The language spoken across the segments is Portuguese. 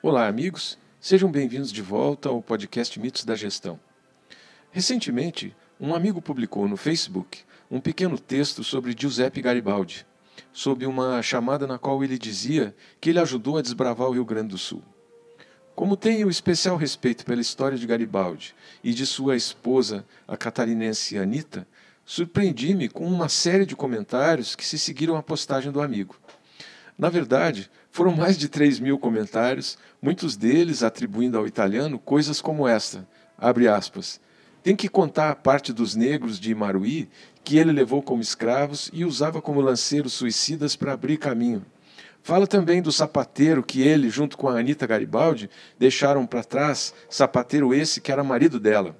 Olá, amigos. Sejam bem-vindos de volta ao podcast Mitos da Gestão. Recentemente, um amigo publicou no Facebook um pequeno texto sobre Giuseppe Garibaldi, sob uma chamada na qual ele dizia que ele ajudou a desbravar o Rio Grande do Sul. Como tenho especial respeito pela história de Garibaldi e de sua esposa, a catarinense Anita, surpreendi-me com uma série de comentários que se seguiram à postagem do amigo. Na verdade, foram mais de 3 mil comentários, muitos deles atribuindo ao italiano coisas como esta, aspas, tem que contar a parte dos negros de Imaruí que ele levou como escravos e usava como lanceiros suicidas para abrir caminho. Fala também do sapateiro que ele, junto com a Anita Garibaldi, deixaram para trás, sapateiro esse que era marido dela.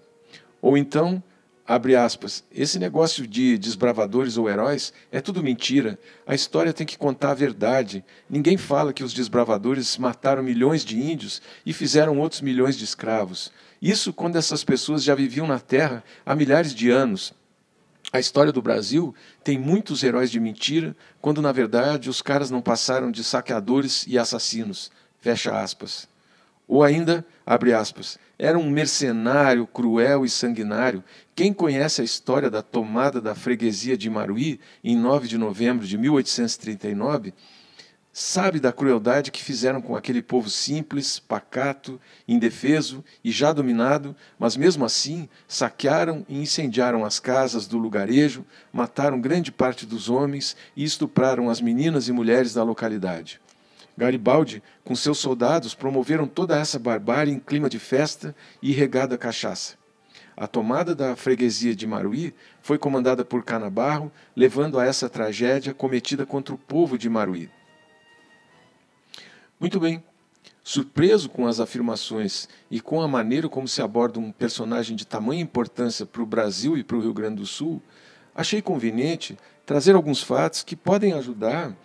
Ou então, Abre aspas. Esse negócio de desbravadores ou heróis é tudo mentira. A história tem que contar a verdade. Ninguém fala que os desbravadores mataram milhões de índios e fizeram outros milhões de escravos. Isso quando essas pessoas já viviam na Terra há milhares de anos. A história do Brasil tem muitos heróis de mentira, quando na verdade os caras não passaram de saqueadores e assassinos. Fecha aspas. Ou ainda, abre aspas, era um mercenário cruel e sanguinário. Quem conhece a história da tomada da freguesia de Maruí em 9 de novembro de 1839 sabe da crueldade que fizeram com aquele povo simples, pacato, indefeso e já dominado, mas mesmo assim saquearam e incendiaram as casas do lugarejo, mataram grande parte dos homens e estupraram as meninas e mulheres da localidade. Garibaldi, com seus soldados, promoveram toda essa barbárie em clima de festa e regada cachaça. A tomada da freguesia de Maruí foi comandada por Canabarro, levando a essa tragédia cometida contra o povo de Maruí. Muito bem. Surpreso com as afirmações e com a maneira como se aborda um personagem de tamanha importância para o Brasil e para o Rio Grande do Sul, achei conveniente trazer alguns fatos que podem ajudar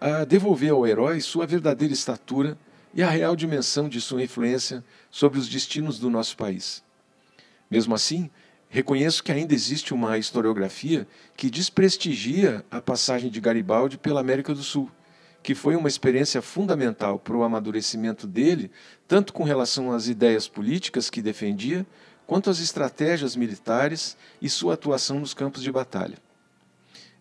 a devolver ao herói sua verdadeira estatura e a real dimensão de sua influência sobre os destinos do nosso país. Mesmo assim, reconheço que ainda existe uma historiografia que desprestigia a passagem de Garibaldi pela América do Sul, que foi uma experiência fundamental para o amadurecimento dele, tanto com relação às ideias políticas que defendia, quanto às estratégias militares e sua atuação nos campos de batalha.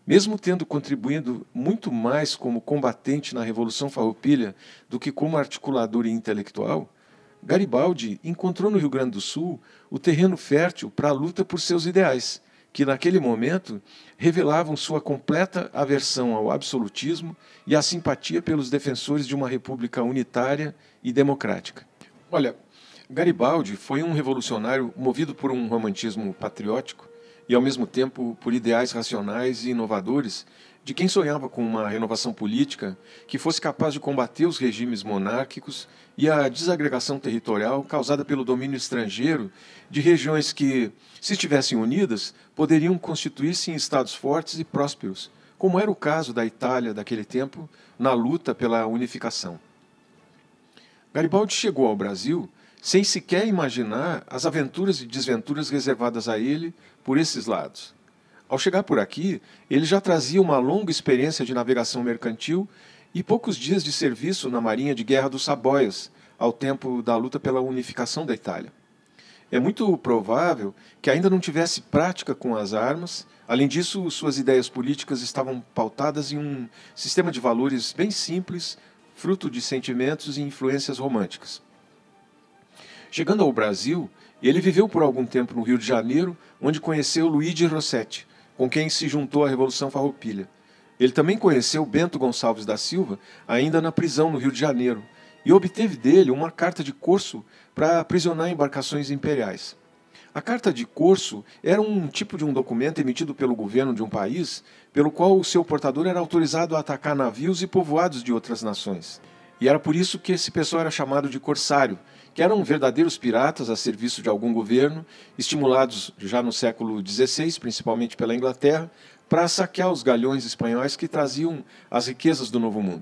Mesmo tendo contribuído muito mais como combatente na Revolução Farroupilha do que como articulador e intelectual, Garibaldi encontrou no Rio Grande do Sul o terreno fértil para a luta por seus ideais, que naquele momento revelavam sua completa aversão ao absolutismo e a simpatia pelos defensores de uma república unitária e democrática. Olha, Garibaldi foi um revolucionário movido por um romantismo patriótico e, ao mesmo tempo, por ideais racionais e inovadores de quem sonhava com uma renovação política que fosse capaz de combater os regimes monárquicos e a desagregação territorial causada pelo domínio estrangeiro de regiões que, se estivessem unidas, poderiam constituir-se em estados fortes e prósperos, como era o caso da Itália daquele tempo na luta pela unificação. Garibaldi chegou ao Brasil sem sequer imaginar as aventuras e desventuras reservadas a ele por esses lados. Ao chegar por aqui, ele já trazia uma longa experiência de navegação mercantil e poucos dias de serviço na Marinha de Guerra dos Saboias, ao tempo da luta pela unificação da Itália. É muito provável que ainda não tivesse prática com as armas, além disso, suas ideias políticas estavam pautadas em um sistema de valores bem simples, fruto de sentimentos e influências românticas. Chegando ao Brasil, ele viveu por algum tempo no Rio de Janeiro, onde conheceu Luigi Rossetti, com quem se juntou à Revolução Farroupilha. Ele também conheceu Bento Gonçalves da Silva, ainda na prisão no Rio de Janeiro, e obteve dele uma carta de corso para aprisionar embarcações imperiais. A carta de corso era um tipo de um documento emitido pelo governo de um país, pelo qual o seu portador era autorizado a atacar navios e povoados de outras nações. E era por isso que esse pessoal era chamado de corsário, que eram verdadeiros piratas a serviço de algum governo, estimulados já no século XVI, principalmente pela Inglaterra, para saquear os galhões espanhóis que traziam as riquezas do Novo Mundo.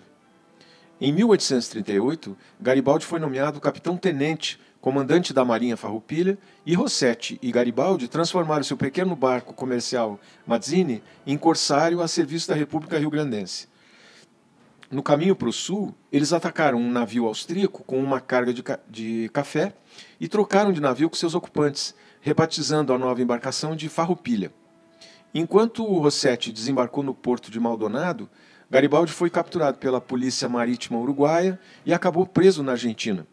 Em 1838, Garibaldi foi nomeado capitão-tenente, comandante da Marinha Farroupilha, e Rossetti e Garibaldi transformaram seu pequeno barco comercial Mazzini em corsário a serviço da República Rio-Grandense. No caminho para o sul, eles atacaram um navio austríaco com uma carga de, ca de café e trocaram de navio com seus ocupantes, rebatizando a nova embarcação de Farroupilha. Enquanto Rossetti desembarcou no porto de Maldonado, Garibaldi foi capturado pela polícia marítima uruguaia e acabou preso na Argentina.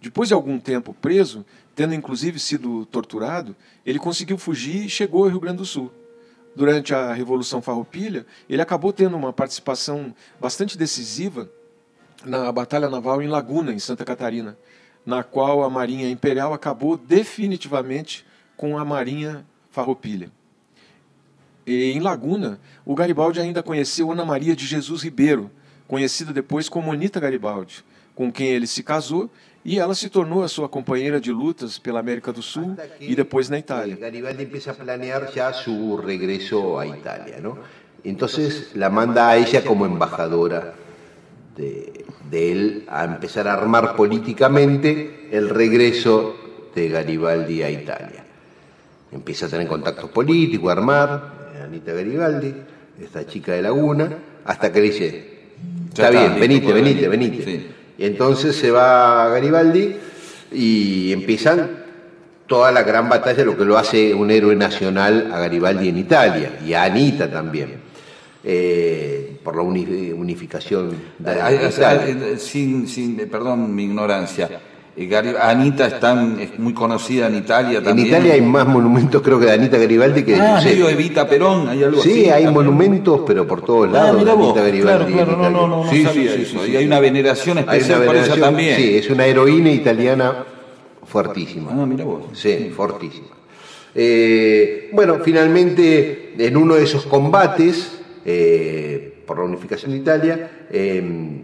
Depois de algum tempo preso, tendo inclusive sido torturado, ele conseguiu fugir e chegou ao Rio Grande do Sul. Durante a Revolução Farroupilha, ele acabou tendo uma participação bastante decisiva na Batalha Naval em Laguna, em Santa Catarina, na qual a Marinha Imperial acabou definitivamente com a Marinha Farroupilha. E em Laguna, o Garibaldi ainda conheceu Ana Maria de Jesus Ribeiro, conhecida depois como Anita Garibaldi, com quem ele se casou y ella se tornó a sua companheira de lutas pela América do Sul y después na Italia. Garibaldi empieza a planear ya su regreso a Italia, ¿no? Entonces la manda a ella como embajadora de, de él a empezar a armar políticamente el regreso de Garibaldi a Italia. Empieza a tener contactos políticos, a armar, Anita Garibaldi, esta chica de Laguna, hasta que le dice, está bien, venite, venite, venite. Entonces se va Garibaldi y empiezan toda la gran batalla, lo que lo hace un héroe nacional a Garibaldi en Italia y a Anita también. Eh, por la unificación de sin, sin, perdón mi ignorancia Anita es muy conocida en Italia también. En Italia hay más monumentos, creo que de Anita Garibaldi que de ah, medio Evita Perón, hay algo sí, hay monumentos, pero por todos ah, lados. Ah, Anita Garibaldi claro, claro, no, no, no, sí, sí, eso. y hay una veneración especial por ella también. Sí, es una heroína italiana fuertísima. Ah, mira vos. Sí, fortísima. Eh, bueno, finalmente, en uno de esos combates eh, por la unificación de Italia, eh,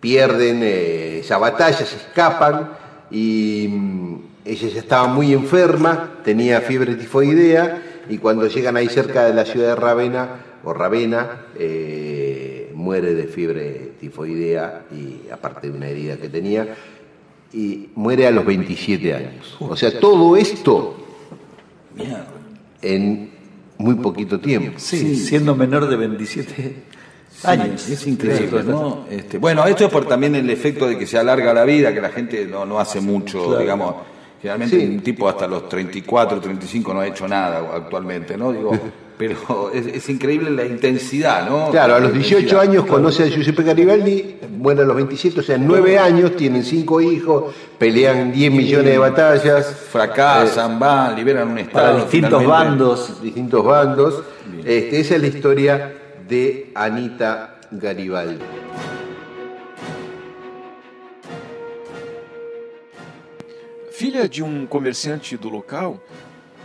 pierden esa batalla, se escapan y mm, ella ya estaba muy enferma, tenía fiebre tifoidea y cuando llegan ahí cerca de la ciudad de Ravenna o Ravenna eh, muere de fiebre tifoidea y aparte de una herida que tenía y muere a los 27 años. O sea, todo esto en muy poquito tiempo. Sí, siendo menor de 27 años. es increíble, ¿no? Este, bueno, esto es por también el efecto de que se alarga la vida, que la gente no, no hace mucho, digamos. Generalmente un tipo hasta los 34, 35 no ha hecho nada actualmente, ¿no? Digo, pero es, increíble la intensidad, ¿no? Claro, a los 18 años conoce a Giuseppe Garibaldi, bueno, a los 27, o sea, en 9 años tienen 5 hijos, pelean 10 millones de batallas. Fracasan, eh, van, liberan un Estado. Para distintos bandos. Distintos bandos. Este, esa es la historia de Anita Garibaldi. Filha de um comerciante do local,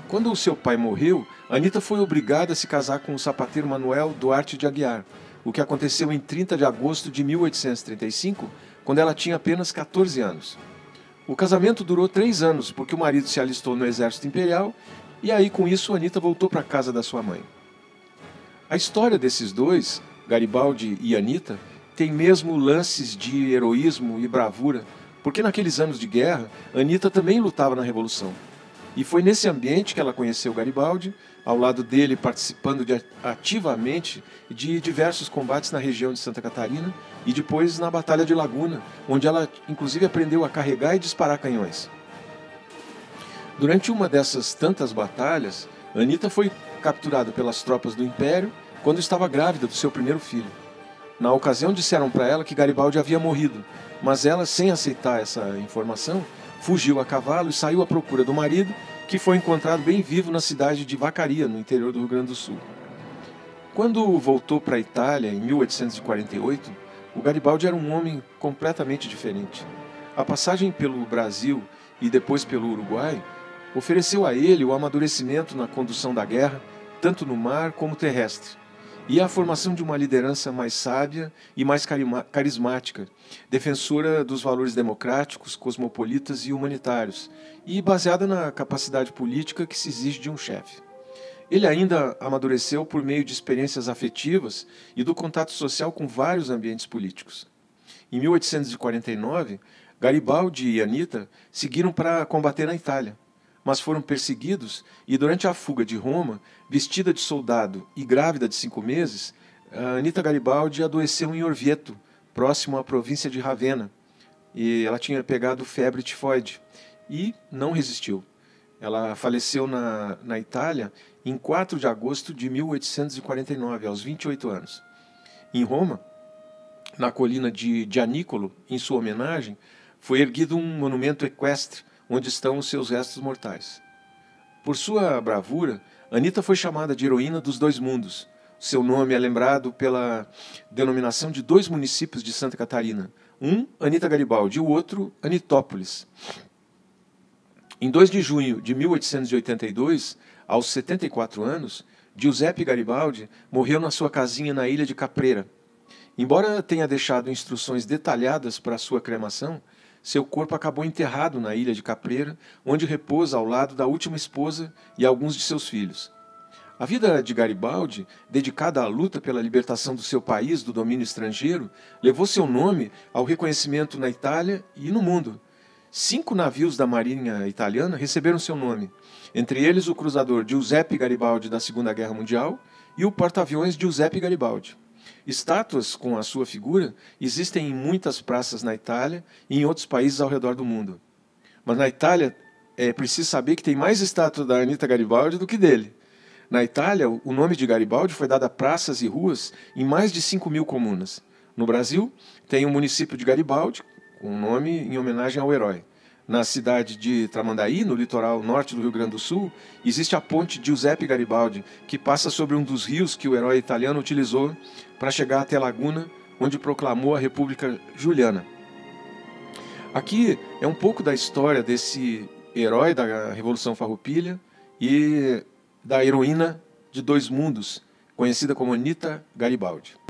quando o seu pai morreu, Anita foi obrigada a se casar com o sapateiro Manuel Duarte de Aguiar, o que aconteceu em 30 de agosto de 1835, quando ela tinha apenas 14 anos. O casamento durou três anos, porque o marido se alistou no exército imperial, e aí com isso Anita voltou para a casa da sua mãe. A história desses dois, Garibaldi e Anita, tem mesmo lances de heroísmo e bravura, porque naqueles anos de guerra, Anita também lutava na Revolução. E foi nesse ambiente que ela conheceu Garibaldi, ao lado dele participando de, ativamente de diversos combates na região de Santa Catarina e depois na Batalha de Laguna, onde ela inclusive aprendeu a carregar e disparar canhões. Durante uma dessas tantas batalhas, Anita foi capturada pelas tropas do Império quando estava grávida do seu primeiro filho. Na ocasião, disseram para ela que Garibaldi havia morrido, mas ela, sem aceitar essa informação, fugiu a cavalo e saiu à procura do marido, que foi encontrado bem vivo na cidade de Vacaria, no interior do Rio Grande do Sul. Quando voltou para a Itália, em 1848, o Garibaldi era um homem completamente diferente. A passagem pelo Brasil e depois pelo Uruguai ofereceu a ele o amadurecimento na condução da guerra, tanto no mar como terrestre e a formação de uma liderança mais sábia e mais carismática, defensora dos valores democráticos, cosmopolitas e humanitários, e baseada na capacidade política que se exige de um chefe. Ele ainda amadureceu por meio de experiências afetivas e do contato social com vários ambientes políticos. Em 1849, Garibaldi e Anita seguiram para combater na Itália mas foram perseguidos e, durante a fuga de Roma, vestida de soldado e grávida de cinco meses, Anita Garibaldi adoeceu em Orvieto, próximo à província de Ravenna, e ela tinha pegado febre tifoide e não resistiu. Ela faleceu na, na Itália em 4 de agosto de 1849, aos 28 anos. Em Roma, na colina de Gianicolo, em sua homenagem, foi erguido um monumento equestre onde estão os seus restos mortais. Por sua bravura, Anita foi chamada de heroína dos dois mundos. Seu nome é lembrado pela denominação de dois municípios de Santa Catarina, um Anita Garibaldi e o outro Anitópolis. Em 2 de junho de 1882, aos 74 anos, Giuseppe Garibaldi morreu na sua casinha na ilha de Capreira. Embora tenha deixado instruções detalhadas para sua cremação, seu corpo acabou enterrado na ilha de Capreira, onde repousa ao lado da última esposa e alguns de seus filhos. A vida de Garibaldi, dedicada à luta pela libertação do seu país do domínio estrangeiro, levou seu nome ao reconhecimento na Itália e no mundo. Cinco navios da Marinha Italiana receberam seu nome, entre eles o cruzador Giuseppe Garibaldi da Segunda Guerra Mundial e o porta-aviões Giuseppe Garibaldi. Estátuas com a sua figura existem em muitas praças na Itália e em outros países ao redor do mundo. Mas na Itália é preciso saber que tem mais estátuas da Anita Garibaldi do que dele. Na Itália, o nome de Garibaldi foi dado a praças e ruas em mais de 5 mil comunas. No Brasil, tem o município de Garibaldi, um nome em homenagem ao herói. Na cidade de Tramandaí, no litoral norte do Rio Grande do Sul, existe a ponte Giuseppe Garibaldi, que passa sobre um dos rios que o herói italiano utilizou para chegar até Laguna, onde proclamou a República Juliana. Aqui é um pouco da história desse herói da Revolução Farroupilha e da heroína de dois mundos, conhecida como Anita Garibaldi.